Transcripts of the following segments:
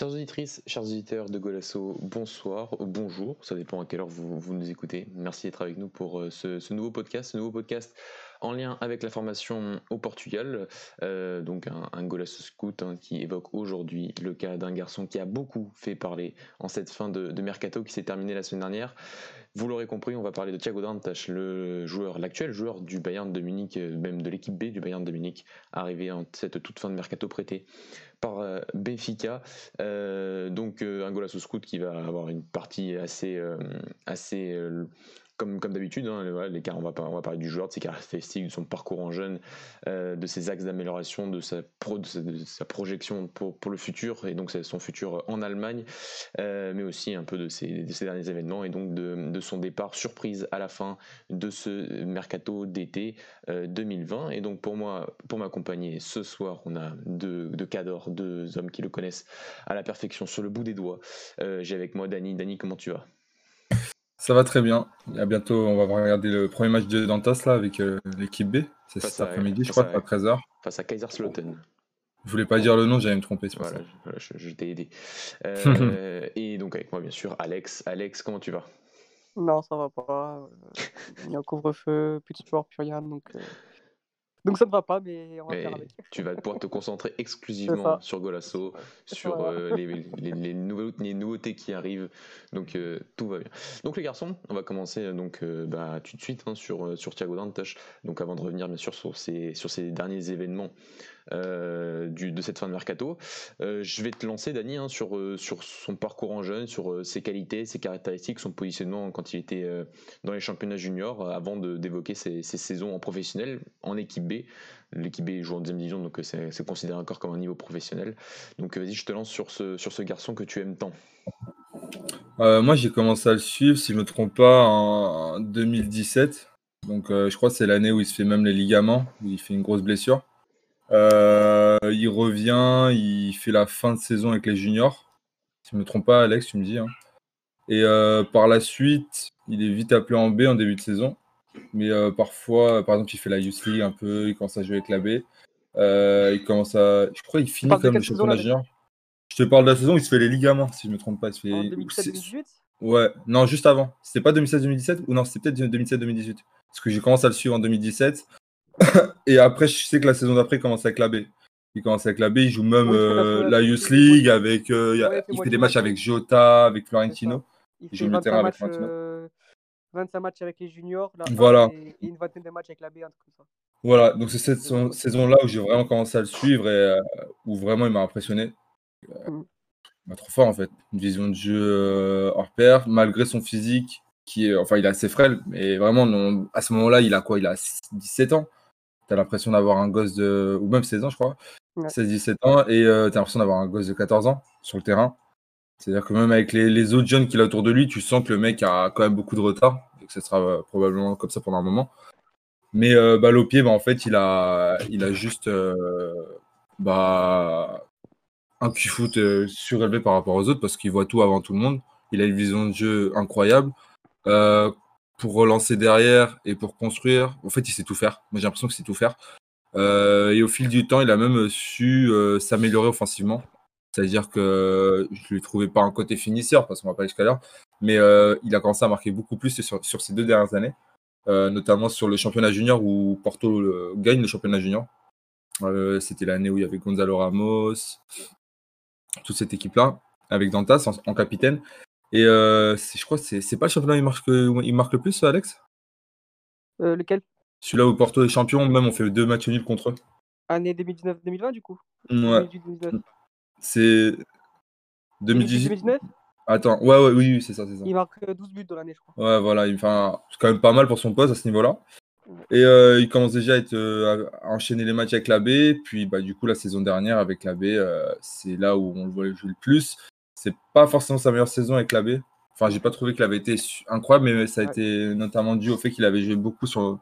Chers auditrices, chers auditeurs de Golasso, bonsoir, bonjour, ça dépend à quelle heure vous, nous écoutez. Merci d'être avec nous pour euh, ce, nouveau podcast, ce nouveau podcast en lien avec la formation au Portugal. Euh, donc un, Golasso Scout hein, qui évoque aujourd'hui le cas d'un garçon qui a beaucoup fait parler en cette fin de, de mercato qui s'est terminée la semaine dernière. Vous l'aurez compris, on va parler de Thiago Dantas, le joueur, l'actuel joueur du Bayern de Munich, euh, même de l'équipe B du Bayern de Munich, arrivé en cette toute fin de mercato prêté par euh, Benfica. Euh, donc un goal scout qui va avoir une partie assez, assez comme, comme d'habitude, hein, les on va, on va parler du joueur, de ses caractéristiques, de son parcours en jeune, de ses axes d'amélioration, de, sa sa, projection pour, pour, le futur, et donc son futur en Allemagne, mais aussi un peu de ses, derniers événements, et donc de, de, son départ surprise à la fin de ce mercato d'été 2020. Euh, et donc pour moi, pour m'accompagner ce soir, on a deux, deux cadors, deux hommes qui le connaissent à la perfection sur le bout des doigts. J'ai avec moi Dani. Dani, comment tu vas? Ça va très bien. À bientôt, on va regarder le premier match de Dantas là avec euh, l'équipe B. C'est cet après-midi, je crois, à 13h. Face à Kaiserslautern. Je voulais pas dire le nom, j'allais me tromper. Voilà, je, t'ai aidé. Euh, et donc avec moi, bien sûr, Alex. Alex, comment tu vas? Non, ça va pas. Euh, il y a un couvre-feu, plus de sport, plus rien. Donc, donc ça ne va pas, mais on va faire avec. Tu vas pouvoir te concentrer exclusivement sur Golasso, sur euh, les, les, les, nouveautés qui arrivent. Donc euh, tout va bien. Donc les garçons, on va commencer euh, donc bah, tout de suite hein, sur, sur Thiago Dantas. Donc avant de revenir bien sûr sur ces, sur ces derniers événements euh, de cette fin de mercato. Euh, je vais te lancer, Dani, hein, sur, euh, sur son parcours en jeune, sur ses qualités, ses caractéristiques, son positionnement quand il était dans les championnats juniors, avant d'évoquer ses, saisons en professionnel, en équipe B. L'équipe B joue en deuxième division, donc c'est considéré encore comme un niveau professionnel. Donc vas-y, je te lance sur ce, sur ce garçon que tu aimes tant. moi, j'ai commencé à le suivre, si je ne me trompe pas, en 2017. Donc, je crois que c'est l'année où il se fait même les ligaments, où il fait une grosse blessure. Euh, il revient, il fait la fin de saison avec les juniors. Si je ne me trompe pas, Alex, tu me dis. Hein. Et euh, par la suite, il est vite appelé en B en début de saison. Mais euh, parfois, par exemple, il fait la Youth League un peu, il commence à jouer avec la B. il commence à. Je crois qu'il finit comme le championnat junior. Je te parle de la saison où il se fait les ligaments, si je ne me trompe pas. Il se fait... En 2017-2018 Ouais, non, juste avant. C'était pas 2016-2017 ou non, c'était peut-être 2017-2018. Parce que j'ai commencé à le suivre en 2017. et après, je sais que la saison d'après, il commence avec la B. Il commence avec la B, il joue même euh, la Youth League, avec, euh, il fait des matchs avec Jota, avec Florentino. Il, joue le terrain avec Florentino. 25 euh, matchs avec les juniors, voilà. et, une vingtaine de matchs avec la B, un truc comme ça. Voilà, donc c'est cette saison-là où j'ai vraiment commencé à le suivre et où vraiment il m'a impressionné. Mm. Il m'a trop fort en fait. Une vision de jeu hors pair, malgré son physique, qui est, enfin il est assez frêle, mais vraiment à ce moment-là, il a quoi? Il a 17 ans l'impression d'avoir un gosse de. ou même 16 ans, je crois. 16-17 ans, et euh, tu as l'impression d'avoir un gosse de 14 ans sur le terrain. C'est-à-dire que même avec les, autres jeunes qu'il a autour de lui, tu sens que le mec a quand même beaucoup de retard, et que ce sera euh, probablement comme ça pendant un moment. Mais euh, balle au pied, bah, en fait, il a, il a juste bah, un QI-foot surélevé par rapport aux autres parce qu'il voit tout avant tout le monde. Il a une vision de jeu incroyable pour relancer derrière et pour construire. En fait, il sait tout faire. Moi, j'ai l'impression que c'est tout faire. Euh, et au fil du temps, il a même su euh, s'améliorer offensivement. C'est-à-dire que je ne lui trouvais pas un côté finisseur, parce qu'on va pas jusqu'à l'heure, mais euh, il a commencé à marquer beaucoup plus sur, sur ces deux dernières années, notamment sur le championnat junior où Porto gagne le championnat junior. C'était l'année où il y avait Gonzalo Ramos, toute cette équipe-là, avec Dantas en capitaine. Et euh, je crois que c'est pas le championnat où il marque, il marque le plus, Alex? Euh, Lequel? Celui-là où Porto est champion, même on fait deux matchs nuls contre eux. Année 2019-2020 du coup? Ouais. C'est 2018 2019 Attends, ouais, ouais, oui, c'est ça, c'est ça. Il marque 12 euh, buts dans l'année, je crois. Ouais, voilà, il, enfin, c'est quand même pas mal pour son poste à ce niveau-là. Et euh, il commence déjà à, être, à, enchaîner les matchs avec la B. Puis, bah, du coup, la saison dernière avec la B, c'est là où on le voit jouer le plus c'est pas forcément sa meilleure saison avec la B. Enfin, j'ai pas trouvé qu'il avait été incroyable, mais ça a été notamment dû au fait qu'il avait joué beaucoup sur,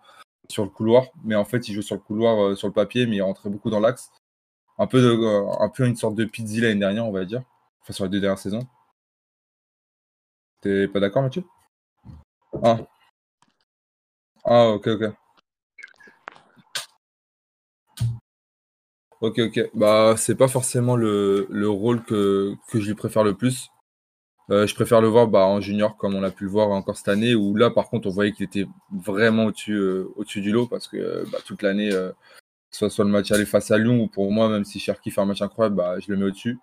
sur le couloir. Mais en fait, il joue sur le couloir, euh, sur le papier, mais il rentrait beaucoup dans l'axe. Un peu, de, euh, un peu une sorte de pizzi l'année dernière, on va dire. Enfin, sur les deux dernières saisons. T'es pas d'accord, Mathieu? Ah. Ah, ok, ok. Ok, ok. Bah, c'est pas forcément le, le rôle que, que je lui préfère le plus. Euh, je préfère le voir bah, en junior, comme on a pu le voir encore cette année, où là, par contre, on voyait qu'il était vraiment au-dessus euh, au-dessus du lot, parce que bah, toute l'année, euh, soit, soit le match aller face à Lyon, ou pour moi, même si Cherki fait un match incroyable, bah, je le mets au-dessus.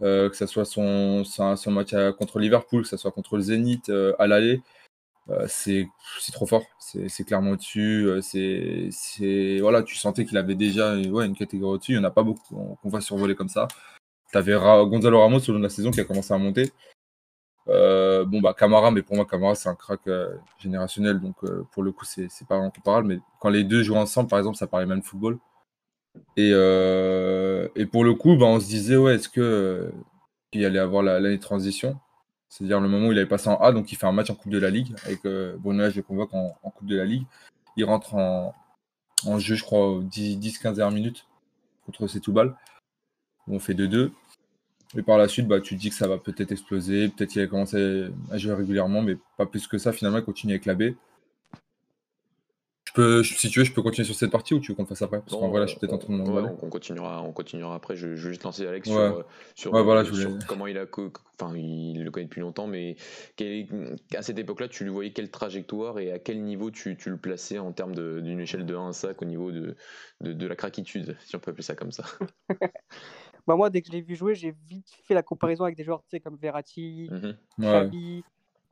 que ce soit son, son, son match contre Liverpool, que ce soit contre le Zénith à l'aller, c'est trop fort. C'est clairement au-dessus. c'est voilà, tu sentais qu'il avait déjà une catégorie au-dessus. Il n'y en a pas beaucoup qu'on va survoler comme ça. Tu avais Gonzalo Ramos au long de la saison qui a commencé à monter. Euh, bon, bah, Camara, mais pour moi, Camara, c'est un crack euh, générationnel, donc euh, pour le coup, c'est pas incomparable. Mais quand les deux jouent ensemble, par exemple, ça paraît même football. Et, et pour le coup, bah, on se disait, ouais, est-ce que qu'il allait avoir l'année de transition? C'est-à-dire le moment où il avait passé en A, donc il fait un match en Coupe de la Ligue, avec Bruno je le convoque en, Coupe de la Ligue. Il rentre en, jeu, je crois, 10-15 dernières minutes contre Setoubal. On fait 2-2. Et par la suite, bah, tu te dis que ça va peut-être exploser, peut-être qu'il va commencer à jouer régulièrement, mais pas plus que ça. Finalement, il continue avec la B. Je peux, si tu veux, je peux continuer sur cette partie ou tu veux qu'on fasse après? Parce qu'en vrai, là, je suis peut-être en train de on, continuera, on continuera après. Je, je, vais juste lancer Alex sur, comment il a. Enfin, il le connaît depuis longtemps, mais à cette époque-là, tu lui voyais quelle trajectoire et à quel niveau tu, tu le plaçais en termes d'une échelle de 1 à 5 au niveau de, de, de la craquitude, si on peut appeler ça comme ça? Bah, moi, dès que je l'ai vu jouer, j'ai vite fait la comparaison avec des joueurs comme Verratti, mmh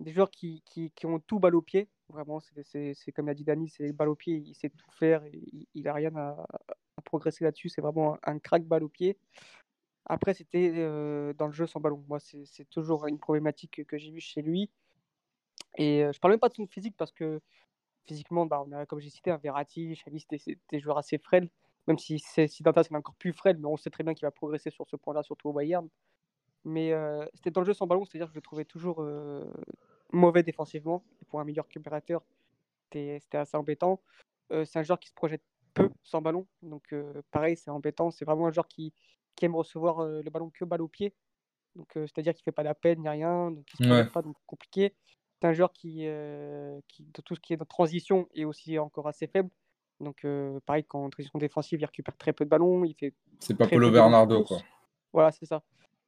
des joueurs qui, qui, qui, ont tout balle au pied. Vraiment, c'est comme l'a dit Dani, c'est balle au pied, il sait tout faire, il n'a rien à, progresser là-dessus. C'est vraiment un, crack balle au pied. Après, c'était euh, dans le jeu sans ballon. Moi, c'est toujours une problématique que j'ai vue chez lui. Et euh, je parle même pas de son physique parce que physiquement, bah, comme j'ai cité, un Verratti, Xavi, c'était des joueurs assez frêles même si, si Dantas est encore plus frais, mais on sait très bien qu'il va progresser sur ce point-là, surtout au Bayern. Mais euh, c'était dans le jeu sans ballon, c'est-à-dire que je le trouvais toujours euh, mauvais défensivement. Et pour un meilleur récupérateur, c'était assez embêtant. Euh, c'est un joueur qui se projette peu sans ballon, donc pareil, c'est embêtant. C'est vraiment un joueur qui, qui aime recevoir le ballon que balle au pied. Donc c'est-à-dire qu'il fait pas la peine ni rien, donc il se projette pas, donc compliqué. C'est un joueur qui, qui, de tout ce qui est de transition, est aussi encore assez faible. Donc, euh, pareil, quand en transition défensive, il récupère très peu de ballons. Il fait c'est pas Paulo Bernardo, quoi. Voilà, c'est ça.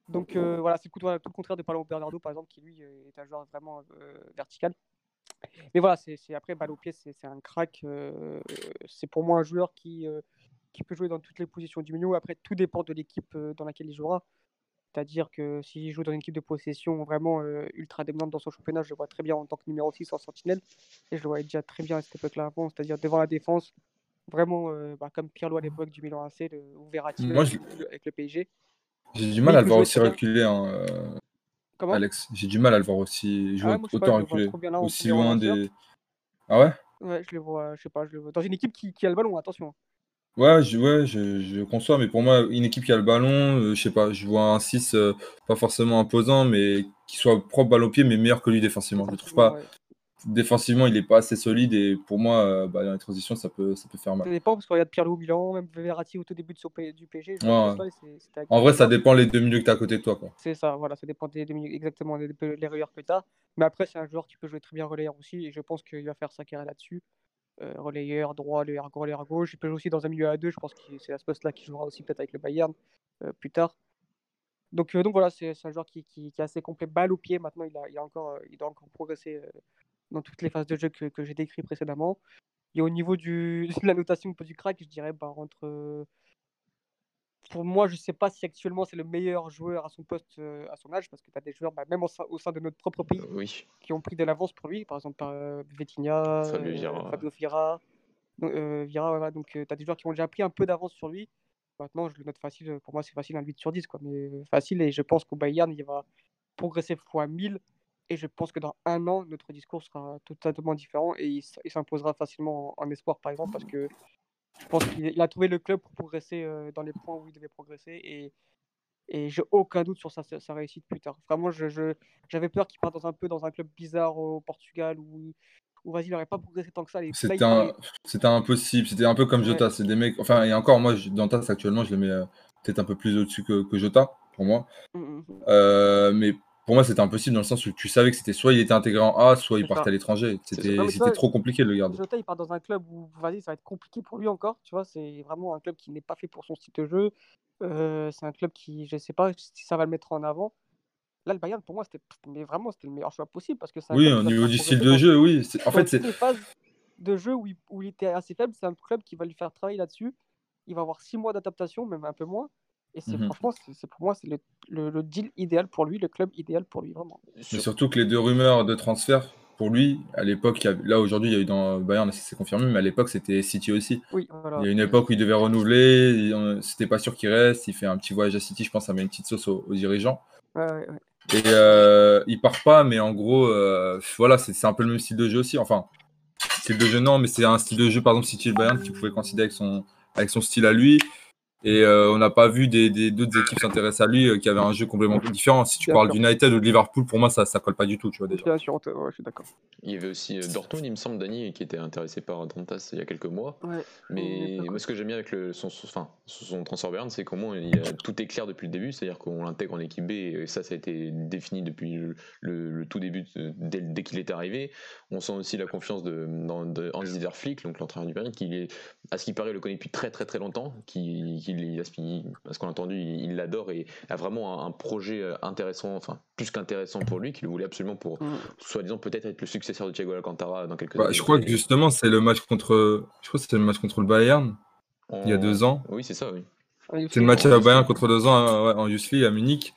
Donc, euh, voilà, c'est tout, le contraire de Paulo Bernardo, par exemple, qui lui est un joueur vraiment euh, vertical. Mais voilà, c'est après, balle au pied, c'est un crack. c'est pour moi un joueur qui, qui peut jouer dans toutes les positions du milieu. Après, tout dépend de l'équipe dans laquelle il jouera. C'est-à-dire que s'il joue dans une équipe de possession vraiment ultra dominante dans son championnat, je le vois très bien en tant que numéro 6 en sentinelle. Et je le voyais déjà très bien à cette époque-là avant, c'est-à-dire devant la défense, vraiment bah, comme Pirlo à l'époque du Milan AC le, ou Verratti avec le PSG. J'ai du mal à le voir aussi reculer, hein, euh, Alex. J'ai du mal à le voir aussi jouer ah autant reculer, aussi loin des. Ah ouais? Ouais, je le vois, je sais pas, je le vois. Dans une équipe qui, qui a le ballon, attention. Hein. Ouais, je, ouais, je, je conçois, mais pour moi, une équipe qui a le ballon, euh, je sais pas, je vois un 6 euh, pas forcément imposant, mais qui soit propre balle au pied, mais meilleur que lui défensivement. Je trouve pas. Défensivement, il est pas assez solide et pour moi, euh, bah, dans les transitions, ça peut, ça peut faire mal. Ça dépend parce qu'on regarde Pierre-Loup Milan, même Verratti au tout début de son, du PG. en vrai, ça dépend les deux milieux que tu as à côté de toi. C'est ça, voilà, ça dépend des deux milieux, exactement les, les que tu as. Mais après, c'est un joueur qui peut jouer très bien relayeur aussi et je pense qu'il va faire sa carrière là-dessus. Euh, relayeur droit, relayeur gauche. Il peut jouer aussi dans un milieu à deux. Je pense que c'est à ce poste-là qu'il jouera aussi peut-être avec le Bayern euh, plus tard. Donc, donc voilà, c'est un joueur qui, qui, est assez complet, balle au pied. Maintenant, il, a, il, a encore, il doit encore progresser dans toutes les phases de jeu que, que j'ai décrites précédemment. Et au niveau du, de la notation du crack, je dirais bah, entre pour moi, je ne sais pas si actuellement c'est le meilleur joueur à son poste euh, à son âge, parce que tu as des joueurs, bah, même au sein, de notre propre pays, qui ont pris de l'avance pour lui. Par exemple, euh, Vitinha, Fabio Vira. Euh, Vira donc tu as des joueurs qui ont déjà pris un peu d'avance sur lui. Maintenant, je le note facile. Pour moi, c'est facile un 8 sur 10, quoi, mais facile. Et je pense qu'au Bayern, il va progresser fois 1000. Et je pense que dans un an, notre discours sera totalement différent et il, s'imposera facilement en, en, espoir, par exemple, parce que je pense qu'il a trouvé le club pour progresser euh, dans les points où il devait progresser et, et j'ai aucun doute sur sa, sa, réussite plus tard. Vraiment, je, j'avais peur qu'il parte dans un peu dans un club bizarre au Portugal où, où vas-y, il n'aurait pas progressé tant que ça. C'était, c'était impossible, c'était un peu comme Jota. C'est des mecs, enfin, et encore, moi, dans actuellement, je le mets euh, peut-être un peu plus au-dessus que, que Jota, pour moi. Mmh, mmh, mmh. Euh, mais pour moi, c'était impossible dans le sens où tu savais que c'était soit il était intégré en A, soit il partait ça. à l'étranger. Ça. C'était trop compliqué de le garder. Jota, il part dans un club où, vas-y, ça va être compliqué pour lui encore. Tu vois, c'est vraiment un club qui n'est pas fait pour son style de jeu. Euh, c'est un club qui, je sais pas si ça va le mettre en avant. Là, le Bayern, pour moi, c'était mais vraiment c'était le meilleur choix possible parce que un Oui, au niveau du style de jeu, oui. En fait, c'est les phases de jeu où il, où il était assez faible. C'est un club qui va lui faire travailler là-dessus. Il va avoir six mois d'adaptation, même un peu moins. Et c'est Mhm. franchement, c'est c'est- pour moi, c'est le, le- le deal idéal pour lui, le club idéal pour lui, vraiment. Mais Sur- surtout que les deux rumeurs de transfert, pour lui, à l'époque, il y a- là aujourd'hui, il y a eu dans Bayern, ça s'est confirmé, mais à l'époque, c'était City aussi. Oui, Il y voilà. a une époque où il devait renouveler, c'était pas sûr qu'il reste, il fait un petit voyage à City, je pense, ça met une petite sauce aux, aux dirigeants. Ouais, ouais, ouais. Et euh, il part pas, mais en gros, euh, voilà, c'est c'est un peu le même style de jeu aussi. Enfin, style de jeu, non, mais c'est un style de jeu, par exemple, City et Bayern, que tu pouvais considérer avec son, avec son style à lui. Et euh, on n'a pas vu des, des- d'autres équipes s'intéresser à lui euh, qui avaient un jeu complètement différent. Si tu Bien parles d'United ou de Liverpool, pour moi, ça, ça colle pas du tout, tu vois déjà. Bien sûr, on te- ouais, je suis d'accord. Il y avait aussi euh, Dortmund, il me semble, Dani, qui était intéressé par Dantas il y a quelques mois. Ouais. Mais d'accord. moi, ce que j'aime bien avec le, son, son- enfin, son transfert Bayern, c'est qu'au moins il y a- tout est clair depuis le début, c'est-à-dire qu'on l'intègre en équipe B, et ça, ça a été défini depuis le, le- le tout début, dès, dès qu'il est arrivé. On sent aussi la confiance de, dans- de Hans-Dieter Flick, donc l'entraîneur du Bayern, qui est, à ce qui paraît, le connaît depuis très très très longtemps, qui, qui, il a- il- à ce qu'on a entendu, il l'adore et a vraiment un, un projet euh, intéressant, enfin plus qu'intéressant pour lui, qu'il voulait absolument pour, Mm. soi-disant, peut-être être le successeur de Thiago Alcantara dans quelques Bah, années. je crois que justement, c'est le match contre, je crois que c'était le match contre le Bayern, il y a deux ans. Oui, c'est ça, oui. C'est le match à Bayern contre deux ans hein, ouais, en Youth League à Munich,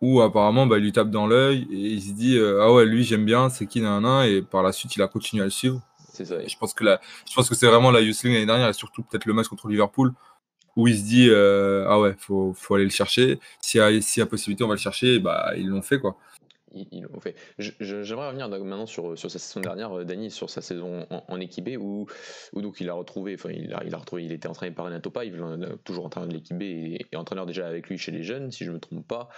où apparemment bah, il lui tape dans l'œil et il se dit euh, Ah ouais, lui j'aime bien, c'est qui nan, nan Et par la suite, il a continué à le suivre. C'est ça. Et je pense que, la, je pense que c'est vraiment la Youth League l'année dernière et surtout peut-être le match contre Liverpool où il se dit euh, Ah ouais, faut, faut aller le chercher. S'il y, a- y a possibilité, on va le chercher. Bah, ils l'ont fait quoi. Ils, ils l'ont fait. J'aimerais revenir maintenant sur, sur sa saison dernière, euh, Dany, sur sa saison en, en équipe B, où, où donc il a retrouvé, enfin il a, il a retrouvé, il était entraîné par Renato est toujours entraîneur de l'équipe B et, et entraîneur déjà avec lui chez les jeunes, si je me trompe pas.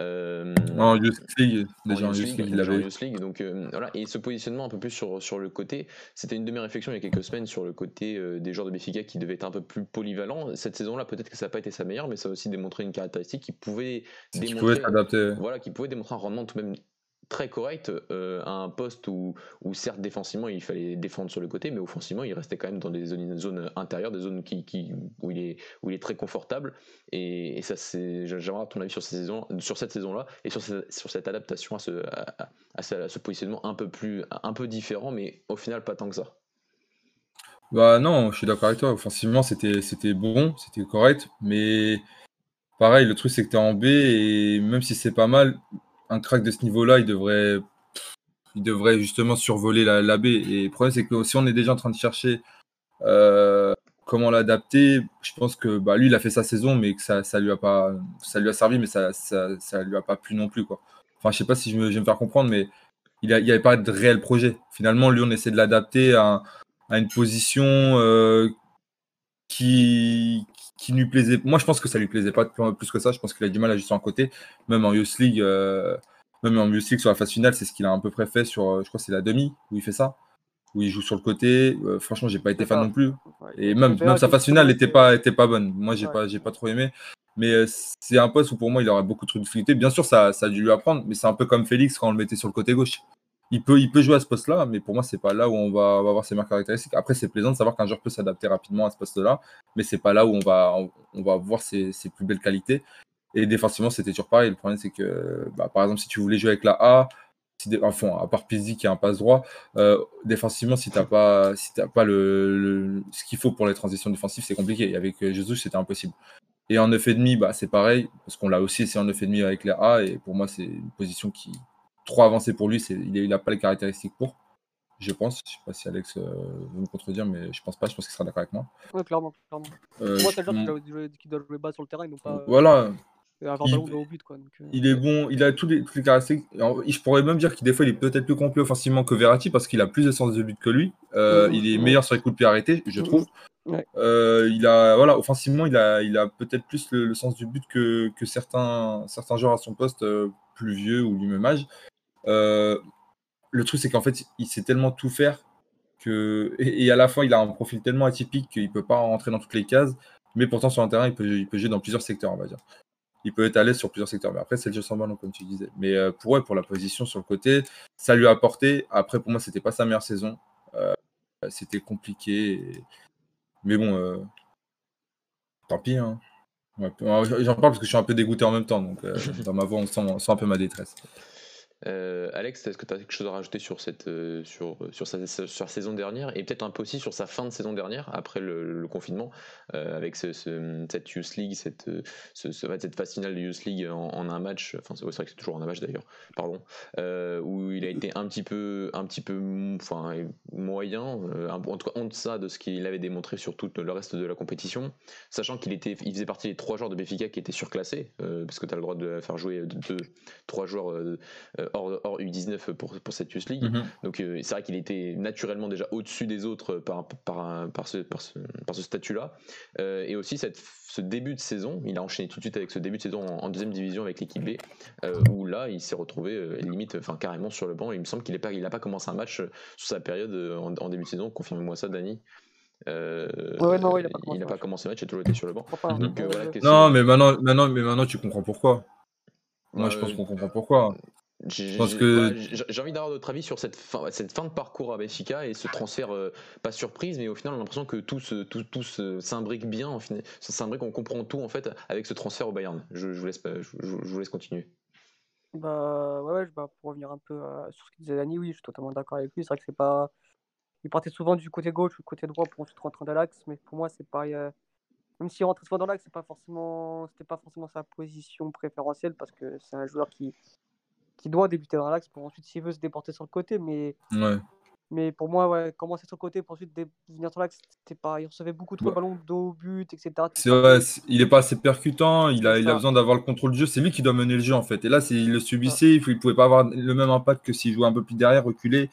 Euh, En Youth League, déjà en Youth League, League, League, donc euh, voilà, et ce positionnement un peu plus sur, sur le côté, c'était une de mes réflexions il y a quelques semaines sur le côté euh, des joueurs de Béfica qui devaient être un peu plus polyvalents. Cette saison-là, peut-être que ça n'a pas été sa meilleure, mais ça a aussi démontré une caractéristique qui pouvait démontrer voilà, qui pouvait démontrer un rendement tout de même très correct euh, à un poste où, certes défensivement il fallait défendre sur le côté mais offensivement il restait quand même dans des zones, intérieures des zones où, il est, très confortable et, ça c'est j'aimerais ton avis sur, ces saisons, sur cette saison là et sur, cette- cette adaptation à ce positionnement un peu plus un peu différent mais au final pas tant que ça Bah non, je suis d'accord avec toi. Offensivement, c'était c'était bon, c'était correct. Mais pareil, le truc, c'est que tu es en B et même si c'est pas mal, un crack de ce niveau-là, il devrait, il devrait justement survoler la, la B. Et le problème, c'est que si on est déjà en train de chercher euh, comment l'adapter, je pense que bah, lui, il a fait sa saison, mais que ça, ça lui a pas, ça lui a servi, mais ça, ça, lui a pas plu non plus, quoi. Enfin, je sais pas si je, me, vais me faire comprendre, mais il n'y avait pas de réel projet. Finalement, lui, on essaie de l'adapter à, à une position euh, qui, qui lui plaisait. Moi, je pense que ça lui plaisait pas plus que ça. Je pense qu'il a du mal à juste en côté. Même en Youth League, euh, même en Youth League sur la phase finale, c'est ce qu'il a à peu près fait sur, euh, je crois, c'est la demi où il fait ça, où il joue sur le côté. Euh, franchement, j'ai pas été fan non plus. Et même, même sa phase finale n'était pas, était pas bonne. Moi, j'ai pas, j'ai pas trop aimé. Mais euh, c'est un poste où pour moi, il aura beaucoup trop d'utilité. Bien sûr, ça, ça a dû lui apprendre, mais c'est un peu comme Félix quand on le mettait sur le côté gauche. Il peut, il peut jouer à ce poste-là, mais pour moi, c'est pas là où on va, va avoir ses meilleures caractéristiques. Après, c'est plaisant de savoir qu'un joueur peut s'adapter rapidement à ce poste-là, mais c'est pas là où on va, on, va voir ses, ses plus belles qualités. Et défensivement, c'était toujours pareil. Le problème, c'est que, bah, par exemple, si tu voulais jouer avec la A, enfin, à part Pizzi qui a un passe droit, euh, défensivement, si tu n'as pas, si t'as pas le, le- ce qu'il faut pour les transitions défensives, c'est compliqué. Avec euh, Jesus, c'était impossible. Et en 9,5, bah, c'est pareil, parce qu'on l'a aussi essayé en 9,5 avec la A, et pour moi, c'est une position qui trop avancée pour lui. c'est- Il n'a pas les caractéristiques pour, je pense. Je sais pas si Alex euh, veut me contredire, mais je pense pas. Je pense qu'il sera d'accord avec moi. Ouais, clairement, clairement. Euh, Moi, c'est le joueur qui doit, jouer, bas sur le terrain et non pas euh, voilà, avoir il- ballon haut but. Quoi. Donc, euh, Il est bon, il a tous les, toutes les caractéristiques. Alors, Je pourrais même dire qu'il des fois il est peut-être plus complet offensivement que Verratti parce qu'il a plus de sens de but que lui. Euh, il est meilleur sur les coups de pied arrêtés, je trouve. Ouais. Euh, il a voilà, offensivement, il a, il a peut-être plus le, le sens du but que, que certains, certains joueurs à son poste euh, plus vieux ou du même âge. Euh, le truc c'est qu'en fait, il sait tellement tout faire que et, et à la fois il a un profil tellement atypique qu'il peut pas rentrer dans toutes les cases, mais pourtant sur un terrain il peut, il peut jouer dans plusieurs secteurs, on va dire. il peut être à l'aise sur plusieurs secteurs. Mais après, c'est le jeu sans ballon, comme tu disais. Mais euh, pour, pour la position sur le côté, ça lui a apporté. Après, pour moi, c'était pas sa meilleure saison. Euh, c'était compliqué. Mais bon, tant pis. Hein. J'en parle parce que je suis un peu dégoûté en même temps. Donc, dans ma voix, on sent un peu ma détresse. Euh, Alex, est-ce que tu as quelque chose à rajouter sur, cette, euh, sur, sur, sa, saison dernière et peut-être un peu aussi sur sa fin de saison dernière après le, confinement euh, avec ce, cette Youth League, cette, cette phase finale de Youth League en, un match, enfin c'est vrai que c'est toujours en un match d'ailleurs, pardon, où il a été un petit peu, un petit peu enfin, moyen, en tout cas en deçà de ce qu'il avait démontré sur tout le reste de la compétition, sachant qu'il était, il faisait partie des trois joueurs de Béfica qui étaient surclassés, parce que tu as le droit de faire jouer deux, trois joueurs hors, U19 pour, pour cette Youth League. Mhm. Donc euh, c'est vrai qu'il était naturellement déjà au-dessus des autres par, par, par ce, par ce, par ce statut-là. Euh, et aussi cette, ce début de saison, il a enchaîné tout de suite avec ce début de saison en, deuxième division avec l'équipe B, euh, où là il s'est retrouvé limite, enfin carrément sur le banc. Il me semble qu'il n'a pas, il pas commencé un match sur sa période en, début de saison. Confirme-moi ça, Dani. non, il n'a pas, commencé le match, il a toujours été sur le banc. non, mais maintenant, maintenant, mais maintenant, tu comprends pourquoi. Moi, je pense qu'on comprend pourquoi. J'ai envie d'avoir votre avis sur cette fin, cette fin de parcours à Benfica et ce transfert, euh, pas surprise, mais au final, on a l'impression que tout, tout, tout s'imbrique bien, en ça s'imbrique, on comprend tout en fait avec ce transfert au Bayern. Je, vous, laisse, je, vous laisse continuer. Bah ouais, bah, pour revenir un peu euh, sur ce qu'il disait Dani, oui, je suis totalement d'accord avec lui. C'est vrai que c'est pas. Il partait souvent du côté gauche ou du côté droit pour ensuite rentrer dans l'axe, mais pour moi, c'est pas. Euh, même s'il rentrait souvent dans l'axe, c'est pas forcément, c'était pas forcément sa position préférentielle parce que c'est un joueur qui qui doit débuter dans l'axe pour ensuite, s'il veut, se déporter sur le côté. Mais, mais pour moi, ouais, commencer sur le côté pour ensuite venir sur l'axe, c'était pas. Il recevait beaucoup trop de ballons d'eau, but, etc. C'est vrai, il est pas assez percutant, il a, il a besoin d'avoir le contrôle du jeu. C'est lui qui doit mener le jeu en fait. Et là, s'il le subissait, il, ne pouvait pas avoir le même impact que s'il jouait un peu plus derrière, reculé.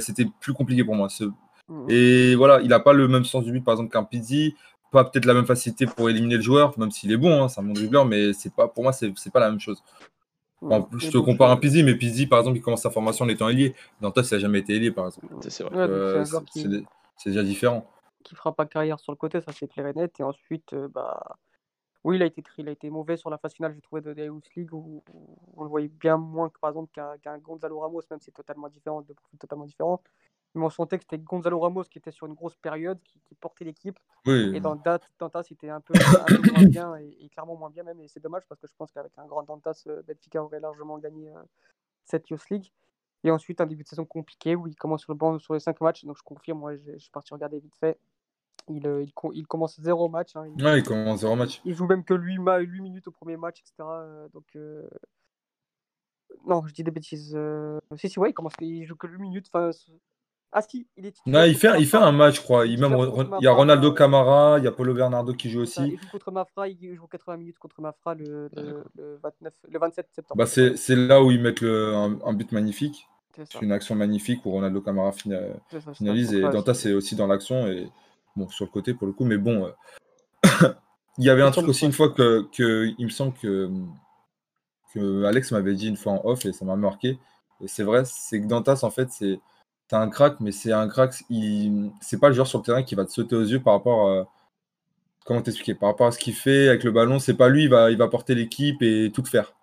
C'était plus compliqué pour moi. Ce... Mmh. Et voilà, il n'a pas le même sens du but, par exemple, qu'un Pizzi pas peut-être la même facilité pour éliminer le joueur, même s'il est bon, hein, c'est un bon dribbleur, mais c'est pas pour moi c'est pas la même chose je te compare un Pizzi, mais Pizzi, par exemple, il commence sa formation en étant ailier. Dantas, il n'a jamais été ailier, par exemple. C'est euh, déjà différent. Qui fera pas carrière sur le côté, ça c'est clair et net. Et ensuite, euh, bah, oui, il a été il a été mauvais sur la phase finale, j'ai trouvé, de la Youth League, où, on le voyait bien moins que, par exemple, qu'un Gonzalo Ramos, même si c'est totalement différent, de profils totalement différents. Mais on sentait que c'était Gonzalo Ramos qui était sur une grosse période, qui, portait l'équipe. Et dans Dantas, c'était un peu, moins bien, et, clairement moins bien même. Et c'est dommage parce que je pense qu'avec un grand Dantas, euh, Benfica aurait largement gagné euh, cette Youth League. Et ensuite, un début de saison compliqué où il commence sur le banc sur les 5 matchs. Donc je confirme, moi, je suis parti regarder vite fait. Il, euh, il, il, commence zéro match. Hein. Il, ouais, il commence zéro match. Il joue même que 8, 8 minutes au premier match, etc. donc. Non, je dis des bêtises. Si, si, ouais, il commence. Il joue que 8 minutes. Enfin, ah si, il est Non, il fait, il fait un match, je crois. Il, même, il y a Ronaldo Camara, il y a Paulo Bernardo qui joue aussi. Il joue contre Mafra, il joue 80 minutes contre Mafra le, le, le 29, le 27 septembre. Bah c'est là où ils mettent le, un, but magnifique. C'est une action magnifique où Ronaldo Camara finalise et Danta c'est aussi dans l'action et bon sur le côté pour le coup mais bon euh, il y avait un truc aussi une fois que, que il me semble que, que Alex m'avait dit une fois en off et ça m'a marqué et c'est vrai c'est que Dantas en fait c'est c'est un crack, mais c'est un crack. Il... C'est pas le joueur sur le terrain qui va te sauter aux yeux par rapport à. Comment t'expliquer Par rapport à ce qu'il fait avec le ballon, c'est pas lui, il va, il va porter l'équipe et tout faire.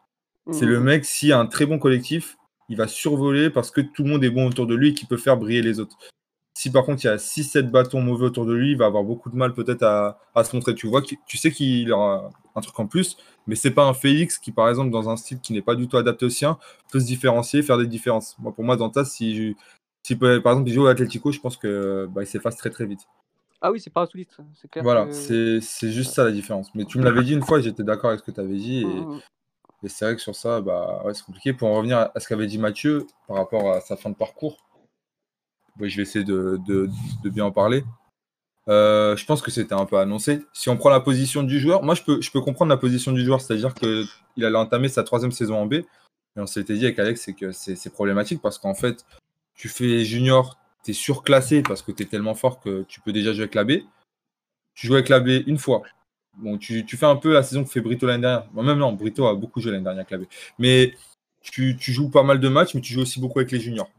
C'est le mmh. mec, s'il y a un très bon collectif, il va survoler parce que tout le monde est bon autour de lui et qu'il peut faire briller les autres. Si par contre il y a 6-7 bâtons mauvais autour de lui, il va avoir beaucoup de mal peut-être à, se montrer. Tu vois, tu sais qu'il aura un truc en plus, mais c'est pas un Félix qui, par exemple, dans un style qui n'est pas du tout adapté au sien, peut se différencier, faire des différences. Moi, pour moi, Dantas, si, si par exemple il joue à Atletico, je pense que bah, il s'efface très très vite. Ah oui, c'est pas un soliste, c'est clair. Voilà, c'est juste ça la différence. Mais tu me l'avais dit une fois, j'étais d'accord avec ce que tu avais dit. Mmh, mmh. Et, c'est vrai que sur ça, bah, ouais, c'est compliqué. Pour en revenir à ce qu'avait dit Mathieu par rapport à sa fin de parcours, je vais essayer de, de, bien en parler. Euh, je pense que c'était un peu annoncé. Si on prend la position du joueur, moi je peux, je peux comprendre la position du joueur, c'est-à-dire qu'il allait entamer sa troisième saison en B. Et on s'était dit avec Alex, c'est que c'est problématique parce qu'en fait, tu fais junior, tu es surclassé parce que tu es tellement fort que tu peux déjà jouer avec la B. Tu joues avec la B une fois. Bon, tu, fais un peu la saison que fait Brito l'année dernière. même non, Brito a beaucoup joué l'année dernière avec la B. Mais tu, joues pas mal de matchs, mais tu joues aussi beaucoup avec les juniors.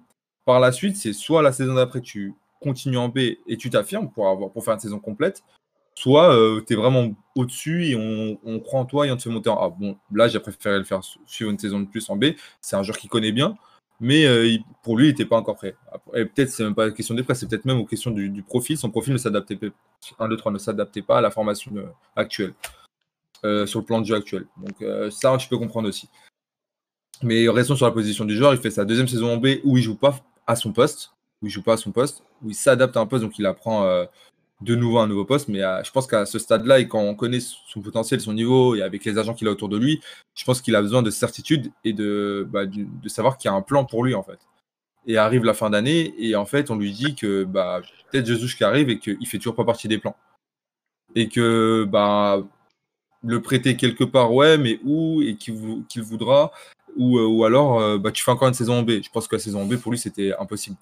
Par la suite, c'est soit la saison d'après, tu continues en B et tu t'affirmes pour, avoir, pour faire une saison complète, soit euh, tu es vraiment au-dessus et on, croit en toi et on te fait monter en A. Bon, là, j'ai préféré le faire suivre une saison de plus en B. C'est un joueur qui connaît bien, mais euh, pour lui, il n'était pas encore prêt. Et peut-être, c'est même pas une question des prêts, c'est peut-être même une question du, profil. Son profil ne s'adaptait pas, 1, 2, 3, ne s'adaptait pas à la formation euh, actuelle, sur le plan de jeu actuel. Donc, ça, tu peux comprendre aussi. Mais restons sur la position du joueur. Il fait sa deuxième saison en B où il joue pas à son poste, où il joue pas à son poste, où il s'adapte à un poste, donc il apprend de nouveau un nouveau poste. Mais euh, je pense qu'à ce stade-là, et quand on connaît son potentiel, son niveau, et avec les agents qu'il a autour de lui, je pense qu'il a besoin de certitude et de, bah, de, savoir qu'il y a un plan pour lui, en fait. Et arrive la fin d'année, et en fait, on lui dit que bah, peut-être Jesus qui arrive et qu'il fait toujours pas partie des plans. Et que bah, le prêter quelque part, ouais, mais où et qu'il voudra, ou, euh, ou alors euh, bah, tu fais encore une saison en B. Je pense que la saison en B, pour lui, c'était impossible.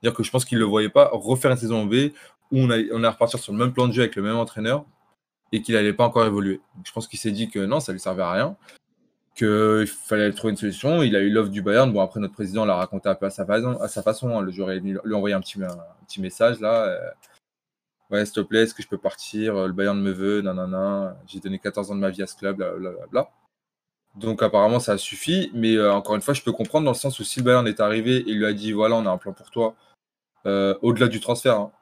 C'est-à-dire que je pense qu'il ne le voyait pas refaire une saison en B où on, a, on repartir sur le même plan de jeu avec le même entraîneur et qu'il n'allait pas encore évoluer. je pense qu'il s'est dit que non, ça ne lui servait à rien, qu'il fallait trouver une solution. Il a eu l'offre du Bayern. Bon, après, notre président l'a raconté un peu à sa façon. Hein. Le joueur lui a envoyé un petit, un, petit message là. Euh, ouais, s'il te plaît, est-ce que je peux partir? Le Bayern me veut, nanana. J'ai donné 14 ans de ma vie à ce club, blablabla. Donc apparemment ça a suffi, mais euh, encore une fois je peux comprendre dans le sens où si le Bayern est arrivé et lui a dit voilà on a un plan pour toi, au-delà du transfert, hein,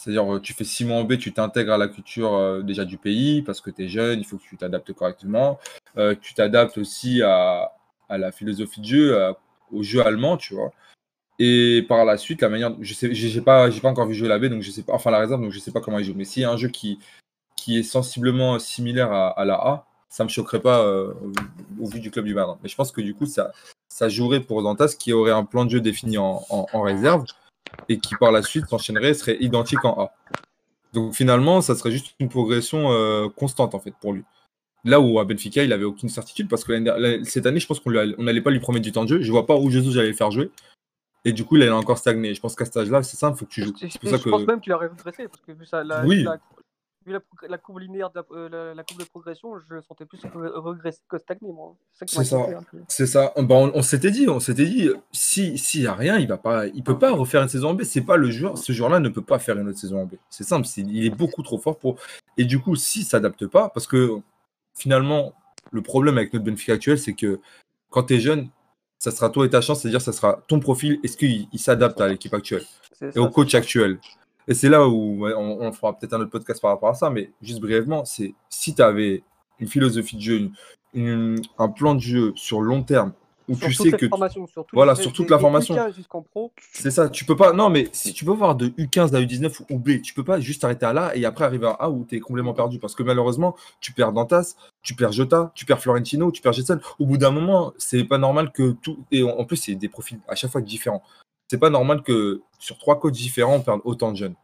c'est-à-dire, euh, tu fais six mois en B, tu t'intègres à la culture euh, déjà du pays parce que tu es jeune, il faut que tu t'adaptes correctement. Euh, tu t'adaptes aussi à, la philosophie de jeu, au jeu allemand, tu vois. Et par la suite, la manière. Je sais, pas, pas encore vu jouer la B, je sais. Enfin, la réserve, donc je sais pas comment il joue. Mais s'il y a un jeu qui, est sensiblement similaire à, la A, ça me choquerait pas au vu du club du Bayern. Mais je pense que du coup, ça, ça jouerait pour Dantas qui aurait un plan de jeu défini en réserve et qui par la suite s'enchaînerait serait identique en A. Donc finalement, ça serait juste une progression euh, constante en fait pour lui. Là où à Benfica, il avait aucune certitude parce que cette année, je pense qu'on n'allait pas lui promettre du temps de jeu. Je vois pas où Jesus allait le faire jouer. Et du coup, il allait encore stagner. Je pense qu'à cet âge-là, c'est simple, il faut que tu joues. je pense même qu'il aurait parce que vu ça, la, oui vu la, courbe linéaire, de euh, la, courbe de progression, je sentais plus regresser que stagner, moi. C'est ça. C'est ça. Bah, on, s'était dit, on s'était dit, si s'il y a rien, il va pas, il peut pas refaire une saison en B. C'est pas le joueur, ce joueur-là ne peut pas faire une autre saison en B. C'est simple. il est beaucoup trop fort pour. Et du coup, s'il s'adapte pas, parce que finalement, le problème avec notre Benfica actuel, c'est que quand tu es jeune, ça sera toi et ta chance, c'est-à-dire ça sera ton profil. Est-ce qu'il s'adapte à l'équipe actuelle et au coach actuel et c'est là où on, fera peut-être un autre podcast par rapport à ça, mais juste brièvement, c'est si tu avais une philosophie de jeu, un plan de jeu sur long terme, où tu sais que sur voilà sur toute la formation. C'est ça tu peux pas non mais si. tu peux voir de U15 à U19 ou B tu peux pas juste arrêter à là et après arriver à A où tu es complètement perdu parce que malheureusement tu perds Dantas tu perds Jota tu perds Florentino tu perds Jetson au bout d'un moment c'est pas normal que tout et en plus c'est des profils à chaque fois différents c'est pas normal que sur trois coachs différents, on perde autant de jeunes.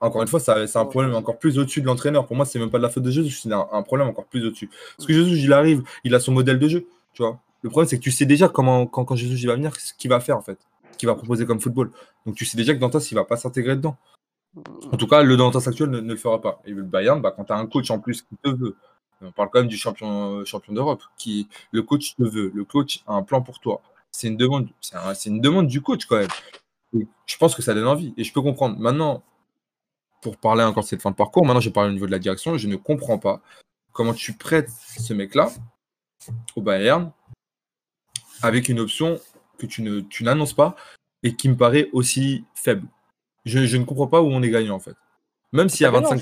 encore une fois, c'est un problème encore plus au-dessus de l'entraîneur. Pour moi, c'est même pas de la faute de Jésus, c'est un, problème encore plus au-dessus. Parce que Jésus, il arrive, il a son modèle de jeu. Tu vois. Le problème, c'est que tu sais déjà comment, quand, quand Jésus il va venir, ce qu'il va faire en fait, ce qu'il va proposer comme football. Donc tu sais déjà que Dantas, il va pas s'intégrer dedans. En tout cas, le Dantas actuel ne, le fera pas. Et le Bayern, bah, quand tu as un coach en plus qui te veut, on parle quand même du champion, champion d'Europe, qui le coach te veut, le coach a un plan pour toi c'est une demande, c'est une demande du coach quand même. je pense que ça donne envie et je peux comprendre. Maintenant, pour parler encore de cette fin de parcours, maintenant je parle au niveau de la direction, je ne comprends pas comment tu prêtes ce mec-là au Bayern avec une option que tu ne tu n'annonces pas et qui me paraît aussi faible. Je, ne comprends pas où on est gagnant en fait. Même s'il y a 25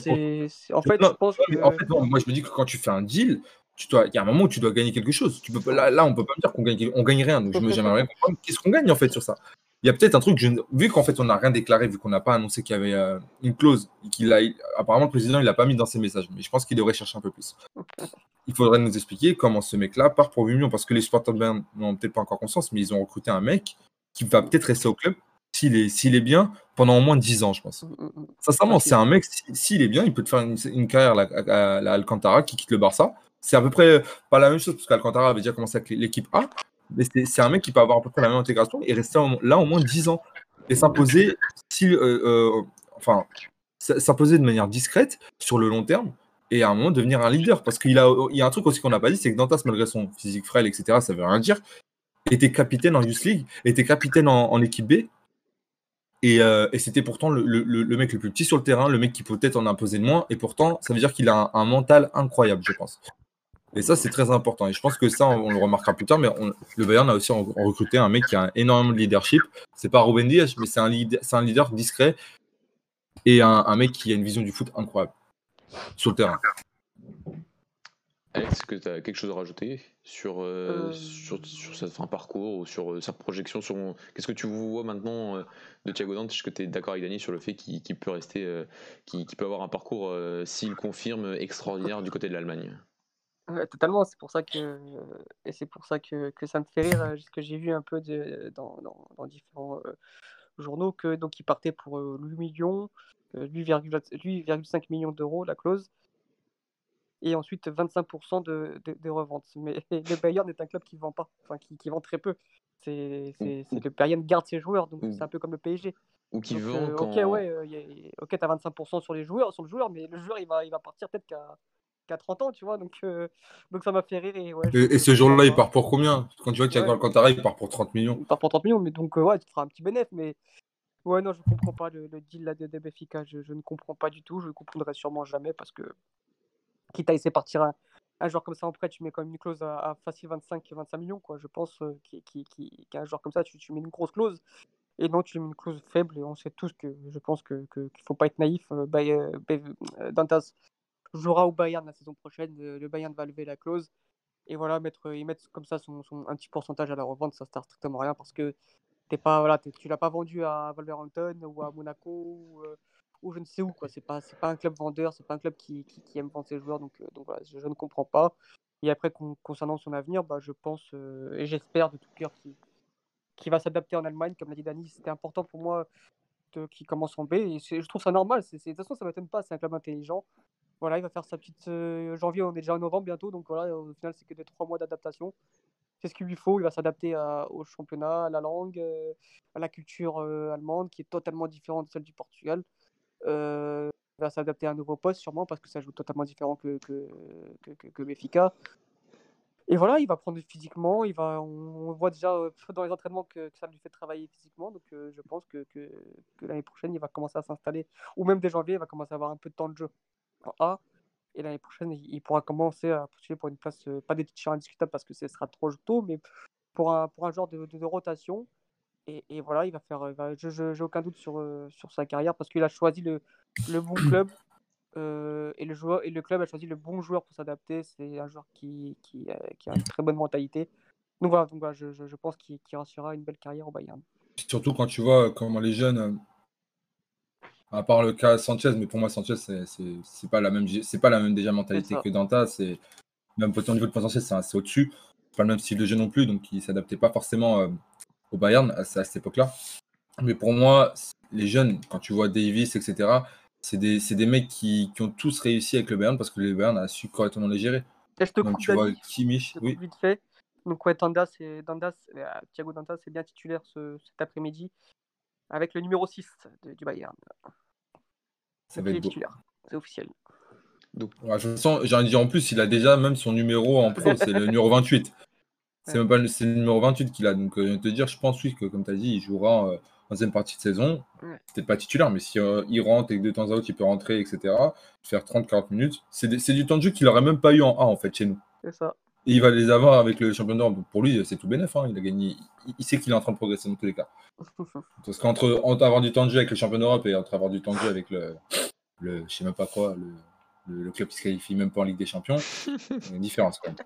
En fait, je pense que... en fait moi je me dis que quand tu fais un deal, il y a un moment où tu dois gagner quelque chose. Tu peux, là, là, on peut pas me dire qu'on gagne, on gagne rien. Donc, je me jamais comprendre qu'est-ce qu'on gagne en fait sur ça. Il y a peut-être un truc, vu qu'en fait on n'a rien déclaré, vu qu'on n'a pas annoncé qu'il y avait euh, une clause, qu'il a, apparemment le président il l'a pas mis dans ses messages, mais je pense qu'il devrait chercher un peu plus. Il faudrait nous expliquer comment ce mec-là part pour 8 millions, parce que les supporters n'ont peut-être pas encore conscience, mais ils ont recruté un mec qui va peut-être rester au club s'il est, s'il est bien pendant au moins 10 ans, je pense. Mm, mm, mm. Sincèrement, c'est un mec, s'il est bien, il peut te faire une, carrière à, à, Alcantara qui quitte le Barça c'est à peu près pas la même chose, parce qu'Alcantara avait déjà commencé avec l'équipe A, mais c'est un mec qui peut avoir à peu près la même intégration et rester là au moins 10 ans et s'imposer si, euh, euh, enfin, s'imposer de manière discrète sur le long terme et à un moment devenir un leader. Parce qu'il a, il y a un truc aussi qu'on n'a pas dit, c'est que Dantas, malgré son physique frêle, etc., ça veut rien dire, était capitaine en Youth League, était capitaine en, équipe B. Et, euh, c'était pourtant le, mec le plus petit sur le terrain, le mec qui peut peut-être en imposer le moins. Et pourtant, ça veut dire qu'il a un mental incroyable, je pense. Et ça, c'est très important. Et je pense que ça, on, on le remarquera plus tard. Mais on- le Bayern a aussi recruté un mec qui a énormément de leadership. C'est pas Ruben Dias, mais c'est un, leader- c'est un leader discret et un, un mec qui a une vision du foot incroyable sur le terrain. Alex, est-ce que tu as quelque chose à rajouter sur, euh, Euh, sur, sur sa fin parcours ou sur euh, sa projection sur Qu'est-ce que tu vois maintenant euh, de Thiago Dante Est-ce que tu es d'accord avec Dani sur le fait qu'il peut rester, euh, qu'il peut avoir un parcours, euh, s'il confirme, extraordinaire du côté de l'Allemagne? Ouais, totalement, c'est pour ça que et c'est pour ça que, que ça me fait rire, euh, ce que j'ai vu un peu de, dans, dans, dans différents euh, journaux, que donc il partait pour euh, 8 millions, euh, 8,5 8,5 millions d'euros la clause, et ensuite 25% de, de, de revente. Mais le Bayern est un club qui vend pas, enfin qui, qui vend très peu. C'est c'est- c'est- le Bayern garde ses joueurs, donc c'est un peu comme le PSG. Ou qui vend euh, quand. ok, ouais, euh, ok, t'as 25% sur les joueurs, sur le joueur, mais le joueur il va, il va partir peut-être qu'à qu'à 30 ans, tu vois. Donc, euh, donc ça m'a fait rire. Et, ouais, je- Et, et ce jour-là, il comprends part pour combien? Quand tu vois qu'il y a Ouais. Alcantara, il part pour 30 millions. Il part pour 30 millions, mais donc euh, ouais, tu feras un petit bénéfice. Mais ouais, non, je comprends pas le, le deal là de, Benfica. Je, je ne comprends pas du tout. Je ne comprendrai sûrement jamais parce que quitte à laisser partir un, un joueur comme ça en prêt, tu mets quand même une clause à, à facile 25-25 millions, quoi. Je pense euh, qui, qui, qui, qu'un joueur comme ça, tu, tu mets une grosse clause. Et non, tu mets une clause faible et on sait tous que je pense que, que, qu'il faut pas être naïf. Euh, euh, euh, Dantas jouera au Bayern la saison prochaine. euh, Le Bayern va lever la clause. Et voilà, mettre, ils mettent comme ça son, un petit pourcentage à la revente, ça ne sert strictement rien parce que t'es pas, voilà, tu l'as pas vendu à Wolverhampton ou à Monaco ou, euh, je ne sais où. quoi. C'est pas, c'est pas un club vendeur, c'est pas un club qui, aime vendre ses joueurs. Donc, euh, donc je, ne comprends pas. Et après, con- concernant son avenir, bah, je pense euh, et j'espère de tout cœur qu'il va s'adapter en Allemagne. Comme l'a dit Dani, c'était important pour moi qu'il commence en B. Je trouve ça normal. De toute façon, ça m'étonne pas. C'est un club intelligent. Voilà, il va faire sa petite euh, janvier, on est déjà en novembre bientôt, donc voilà, au final, c'est que des trois mois d'adaptation. C'est ce qu'il lui faut, il va s'adapter au championnat, à la langue, euh, à la culture euh, allemande, qui est totalement différente de celle du Portugal. Il va s'adapter à un nouveau poste, sûrement, parce que ça joue totalement différent que, que, que, que- que. Et voilà, il va prendre physiquement, il va, on, voit déjà dans les entraînements que, ça lui fait travailler physiquement, donc je pense que, que l'année prochaine, il va commencer à s'installer, ou même dès janvier, il va commencer à avoir un peu de temps de jeu en A. Et l'année prochaine, il il pourra commencer à postuler pour une place, euh, pas des titulaires indiscutables parce que ce sera trop tôt, mais pour un, pour un genre de, de- de rotation. Et, et voilà, il va faire. il va- je je- j'ai aucun doute sur, euh, sur sa carrière parce qu'il a choisi le, le bon club euh, et, le joueur, et le club a choisi le bon joueur pour s'adapter. C'est un joueur qui, qui, euh, qui a une très bonne mentalité. Donc voilà, donc voilà, je, je, pense qu'il qu'il réussira une belle carrière au Bayern. Surtout quand tu vois comment les jeunes, euh, à part le cas Sanchez, mais pour moi Sanchez c'est c'est- c'est pas la même c'est pas la même déjà mentalité que Danta, c'est même au niveau de potentiel c'est c'est au-dessus, c'est pas le même style de jeu non plus, donc il s'adaptait pas forcément euh, au Bayern à, à cette époque-là. Mais pour moi, les jeunes, quand tu vois Davis, etc., c'est des, c'est des mecs qui, qui ont tous réussi avec le Bayern parce que le Bayern a su correctement les gérer. Et je te Donc coupe, tu vois Kimmich, te oui, vite fait. Donc ouais, Dandas, euh, Thiago Dantas est bien titulaire ce, cet après-midi avec le numéro 6 de- du Bayern. ça va être titulaire, c'est officiel. Ouais, je sens, j'ai envie de dire en plus, il a déjà même son numéro en pro, c'est le numéro 28. C'est Ouais. même pas le, c'est le numéro 28 qu'il a. Donc, euh, je te dire, je pense, oui, que comme tu as dit, il jouera euh, en deuxième partie de saison. Ouais. Peut-être pas titulaire, mais si euh, il rentre et que de temps à autre, il peut rentrer, etc., faire 30-40 minutes, c'est des- c'est du temps de jeu qu'il n'aurait même pas eu en A, en fait, chez nous. C'est ça. Et il va les avoir avec le champion d'Europe. Pour lui, c'est tout bénef. hein. Il a gagné. Il, il sait qu'il est en train de progresser dans tous les cas. Parce qu'entre entre avoir du temps de jeu avec le champion d'Europe et entre avoir du temps de jeu avec le, le je sais même pas quoi, le, le, le club qui se qualifie même pas en Ligue des Champions, il y a une différence quand même.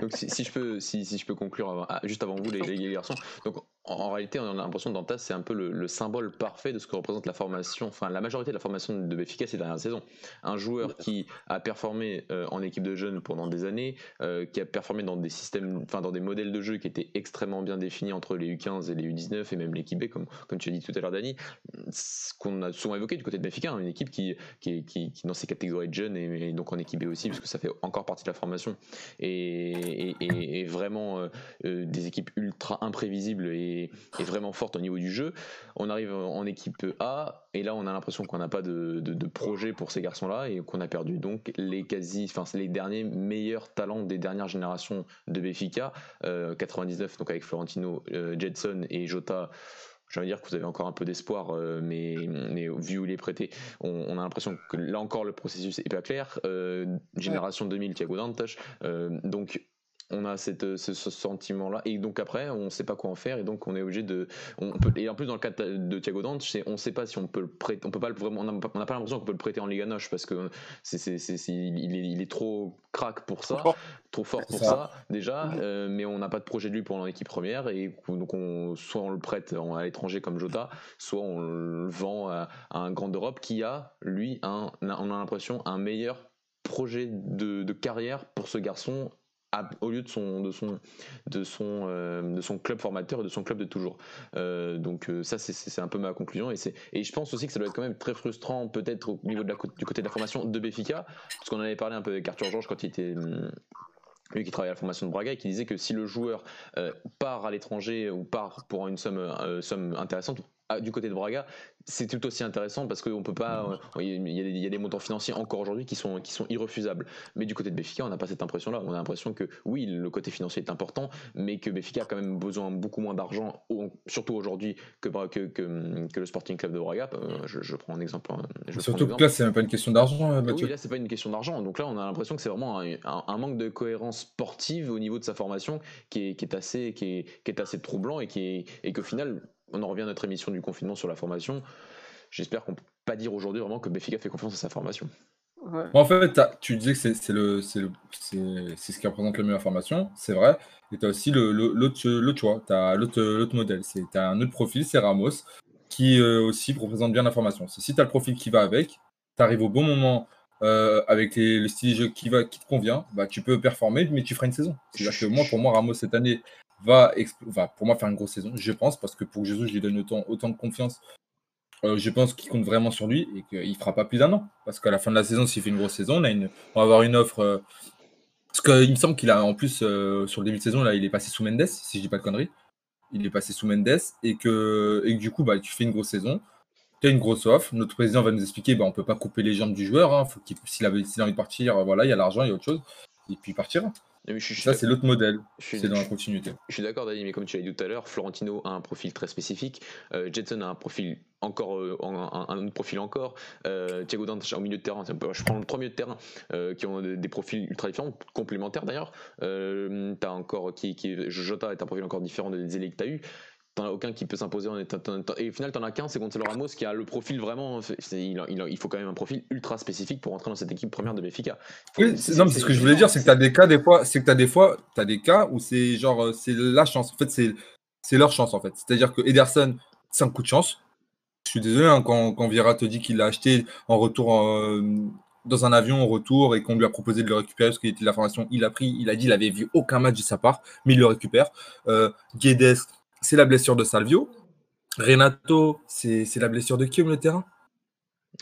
Donc si, si je peux, si, si je peux conclure avant- ah, juste avant vous les, les garçons. Donc en, en réalité, on a l'impression que Dantas c'est un peu le, le symbole parfait de ce que représente la formation, enfin la majorité de la formation de Benfica ces dernières saisons. Un joueur qui a performé euh, en équipe de jeunes pendant des années, euh, qui a performé dans des systèmes, enfin dans des modèles de jeu qui étaient extrêmement bien définis entre les U15 et les U19 et même l'équipe B, comme comme tu as dit tout à l'heure, Dani, ce qu'on a souvent évoqué du côté de Benfica, hein, une équipe qui qui qui, qui dans ces catégories de jeunes et, donc en équipe B aussi, parce que ça fait encore partie de la formation et, vraiment euh, euh, des équipes ultra imprévisibles et, vraiment fortes au niveau du jeu. On arrive en équipe A et là on a l'impression qu'on n'a pas de, projet pour ces garçons-là et qu'on a perdu donc les quasi, enfin les derniers meilleurs talents des dernières générations de Benfica, euh, 99 donc avec Florentino, euh, Jetson et Jota J'ai envie de dire que vous avez encore un peu d'espoir, euh, mais, mais vu où il est prêté, on, on a l'impression que là encore le processus est pas clair. Euh, génération 2000, Thiago Dantas, euh, donc on a cette, ce, ce sentiment-là, et donc après, on ne sait pas quoi en faire, et donc on est obligé de. On peut, et en plus, dans le cas de Thiago Dante, on ne sait pas si on peut le prêter, on peut pas le vraiment, on n'a pas l'impression qu'on peut le prêter en Liga Noche parce que c'est, c'est, c'est- c'est- il, est, il est trop crack pour ça, trop fort pour Ça. ça, déjà, euh, mais on n'a pas de projet de lui pour l'équipe première, et donc on, soit on le prête à l'étranger comme Jota, soit on le vend à, à un grand d'Europe qui a, lui, un, on a l'impression, un meilleur projet de, de carrière pour ce garçon au lieu de son, de son, de son, euh, de son club formateur et de son club de toujours. Euh, donc euh, ça, c'est- un peu ma conclusion. Et, c'est- et je pense aussi que ça doit être quand même très frustrant, peut-être au niveau de la, du côté de la formation de Béfica, parce qu'on en avait parlé un peu avec Arthur Georges quand il était... hum, lui qui travaille à la formation de Braga et qui disait que si le joueur part à l'étranger ou part pour une somme, somme intéressante, ah, du côté de Braga, c'est tout aussi intéressant parce qu'on peut pas. euh, Il y, a il y a des montants financiers encore aujourd'hui qui sont, qui sont irrefusables. Mais du côté de Béfica, on n'a pas cette impression-là. On a l'impression que oui, le côté financier est important, mais que Béfica a quand même besoin beaucoup moins d'argent, surtout aujourd'hui, que, que, que, que le Sporting Club de Braga. Euh, je, je prends un exemple. hein, je Surtout que là, c'est même pas une question d'argent, euh, Mathieu. Oui, là, c'est pas une question d'argent. Donc là, on a l'impression que c'est vraiment un, un- un manque de cohérence sportive au niveau de sa formation qui est, qui est assez, qui est, qui est assez troublant et, qui est, et qu'au final, on en revient à notre émission du confinement sur la formation. J'espère qu'on peut pas dire aujourd'hui vraiment que Béfica fait confiance à sa formation. Ouais. En fait, tu disais que c'est le, c'est le- c'est- c'est ce qui représente le mieux la formation, c'est vrai. Et tu as aussi le- le- l'autre l'autre choix, tu as l'autre l'autre modèle. Tu as un autre profil, c'est Ramos, qui euh, aussi représente bien la formation. C'est si tu as le profil qui va avec, tu arrives au bon moment euh, avec les- le style de jeu qui, va, qui te convient, bah, tu peux performer, mais tu feras une saison. C'est-à-dire que moi, pour moi, Ramos, cette année, va, pour moi faire une grosse saison, je pense, parce que pour Jesus, je lui donne autant, de confiance. Euh, je pense qu'il compte vraiment sur lui et qu'il ne fera pas plus d'un an. Parce qu'à la fin de la saison, s'il fait une grosse saison, on, une, va avoir une offre. euh, parce qu'il me semble qu'il a en plus, euh, sur le début de saison, là, il est passé sous Mendes, si je dis pas de conneries. Il est passé sous Mendes et que, et que du coup, bah, tu fais une grosse saison. Tu as une grosse offre. Notre président va nous expliquer bah, on ne peut pas couper les jambes du joueur. hein. Faut qu'il- S'il avait- s'il a envie de partir, voilà, il y a l'argent, il y a autre chose. Et puis il Mais je, je Ça, c'est l'autre modèle. C'est dans la continuité. Je suis d'accord, Dani, mais comme tu l'as dit tout à l'heure, Florentino a un profil très spécifique. euh, Jetson a un profil encore, euh, un, un autre profil encore. Euh, Thiago Dante au milieu de terrain. je prends trois milieux de terrain euh, qui ont des, profils ultra différents, complémentaires d'ailleurs. T'as encore qui, qui, Jota est un profil encore différent des élèves que t'as eu. T'en as aucun qui peut s'imposer. en t'en- Et au final, t'en as qu'un, c'est Gonzalo Ramos qui a le profil vraiment. c'est- c'est- il, faut quand même un profil ultra spécifique pour entrer dans cette équipe première de. Faut- Oui, c'est- non, mais c'est ce que je voulais dire, c'est que tu as des cas, des fois, c'est que tu as des fois, tu des cas où c'est genre, euh, c'est la chance. En fait, c'est c'est leur chance, en fait. C'est-à-dire que Ederson, c'est un coup de chance. Je suis désolé hein, quand, quand Vieira te dit qu'il l'a acheté en retour dans un avion en retour et qu'on lui a proposé de le récupérer parce qu'il était de la formation, il a pris, il a dit il avait vu aucun match de sa part, mais il le récupère. Euh, Guedes, c'est la blessure de Salvio. Renato, c'est c'est la blessure de qui au milieu de terrain?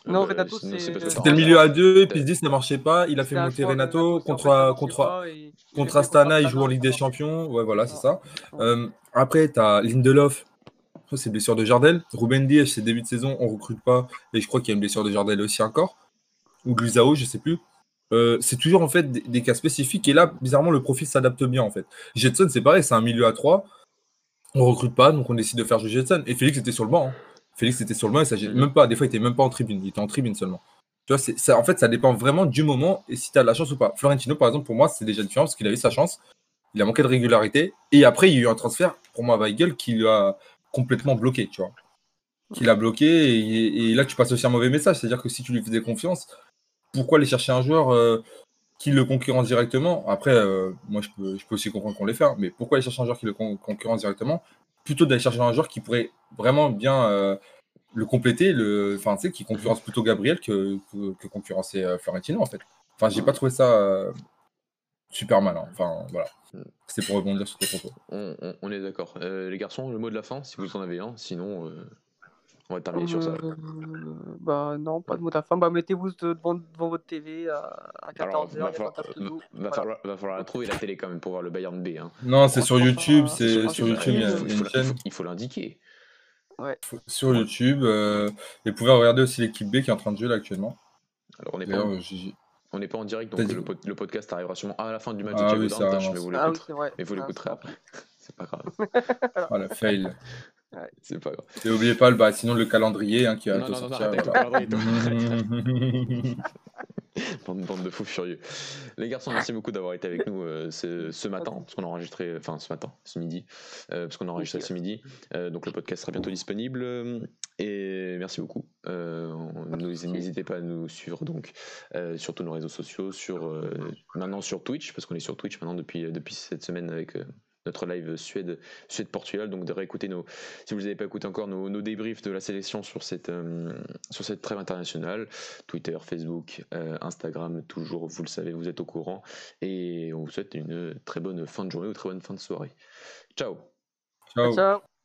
Non, Euh, Renato, C'était C'était le un- milieu à deux, et puis il se dit ça marchait pas. Il a fait monter Renato contre, contre, contre Astana, il joue en Ligue des. Champions. Ouais, voilà, c'est ça. Euh, après, tu as Lindelof. Ça, C'est blessure de Jardel. Ruben Dias, c'est début de saison, on recrute pas. Et je crois qu'il y a une blessure de Jardel aussi encore. Ou de Luisao, je sais plus. Euh, c'est toujours en fait des, des cas spécifiques. Et là, bizarrement, le profil s'adapte bien en fait. Jetson, c'est pareil, c'est un milieu à 3. On recrute pas, donc on décide de faire jouer Jetson. Et Félix était sur le banc. hein. Félix était sur le banc et ça gêne Mhm. même pas. Des fois, il était même pas en tribune. Il était en tribune seulement. Tu vois, c'est- ça, en fait, ça dépend vraiment du moment et si tu as de la chance ou pas. Florentino, par exemple, pour moi, c'est déjà différent parce qu'il a eu sa chance. Il a manqué de régularité. Et après, il y a eu un transfert, pour moi, à Weigel, qui l'a complètement bloqué, tu vois. Qui l'a bloqué. Et, et là, tu passes aussi un mauvais message. C'est-à-dire que si tu lui faisais confiance, pourquoi aller chercher un joueur euh, qui le concurrence directement Après, euh, moi, je peux, je peux aussi comprendre qu'on les fait. hein, mais pourquoi aller chercher un joueur qui le con- concurrence directement? Plutôt d'aller chercher un joueur qui pourrait vraiment bien euh, le compléter, le, enfin, tu sais, qui concurrence plutôt Gabriel que, que, que concurrencer euh, Florentino, en fait. Enfin, j'ai pas trouvé ça super mal. hein. Enfin, voilà. C'est pour rebondir sur tes propos. On, on- on est d'accord. Les garçons, le mot de la fin, si vous en avez un. Sinon, on va terminer sur ça. Euh, bah non, pas de mot à fin. Bah mettez-vous devant, devant votre TV à, à 14h. Alors, va, falloir, va, falloir, va falloir la trouver la télé quand même pour voir le Bayern B. Hein. Non, c'est sur YouTube. C'est sur YouTube, il faut- une chaîne. il faut- il faut l'indiquer. Sur YouTube. euh, et vous pouvez regarder aussi l'équipe B qui est en train de jouer là actuellement. Alors, on n'est pas, euh, n'est pas en direct, donc le, pod- le podcast arrivera sûrement à la fin du match Ah de oui, vous Ah oui, mais vous Ah, l'écouterez après. C'est pas grave. Voilà, fail. C'est pas grave. Et n'oubliez pas, le, bah, sinon, le calendrier hein, qui va Non, bientôt non, non, sortir. arrête. Bande, bande de fous furieux. Les garçons, merci beaucoup d'avoir été avec nous euh, ce, ce matin, parce qu'on a enregistré, enfin ce matin, ce midi, euh, parce qu'on a enregistré ce midi. Euh, donc le podcast sera bientôt disponible. Et merci beaucoup. Euh, N'hésitez pas à nous suivre donc euh, sur tous nos réseaux sociaux, sur euh, maintenant sur Twitch, parce qu'on est sur Twitch maintenant depuis depuis cette semaine avec euh, notre live Suède Suède Portugal. Donc de réécouter nos, si vous n'avez pas écouté encore nos, nos débriefs de la sélection sur cette euh, sur cette trêve internationale. Twitter, Facebook, euh, Instagram, toujours, vous le savez, vous êtes au courant. Et on vous souhaite une très bonne fin de journée ou très bonne fin de soirée. Ciao Ciao. Ciao.